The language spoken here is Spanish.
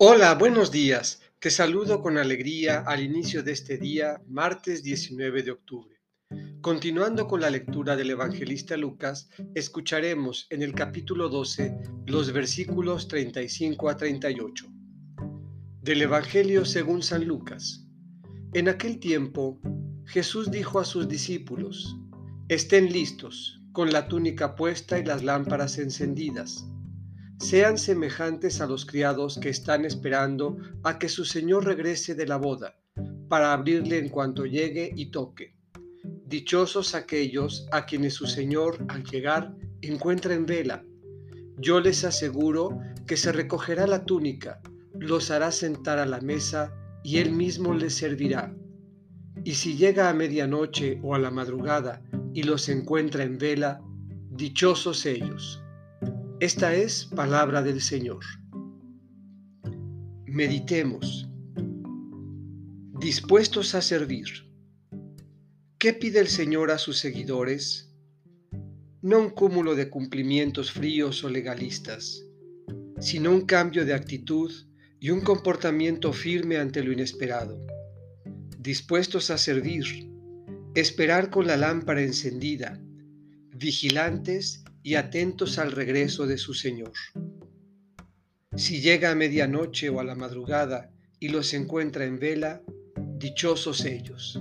Hola, buenos días. Te saludo con alegría al inicio de este día, martes 19 de octubre. Continuando con la lectura del evangelista Lucas, escucharemos en el capítulo 12 los versículos 35 a 38. Del Evangelio según San Lucas. En aquel tiempo, Jesús dijo a sus discípulos, Estén listos, con la túnica puesta y las lámparas encendidas sean semejantes a los criados que están esperando a que su señor regrese de la boda, para abrirle en cuanto llegue y toque. Dichosos aquellos a quienes su señor al llegar encuentra en vela. Yo les aseguro que se recogerá la túnica, los hará sentar a la mesa y él mismo les servirá. Y si llega a medianoche o a la madrugada y los encuentra en vela, dichosos ellos. Esta es palabra del Señor. Meditemos. Dispuestos a servir. ¿Qué pide el Señor a sus seguidores? No un cúmulo de cumplimientos fríos o legalistas, sino un cambio de actitud y un comportamiento firme ante lo inesperado. Dispuestos a servir, esperar con la lámpara encendida, vigilantes y atentos al regreso de su Señor. Si llega a medianoche o a la madrugada y los encuentra en vela, dichosos ellos.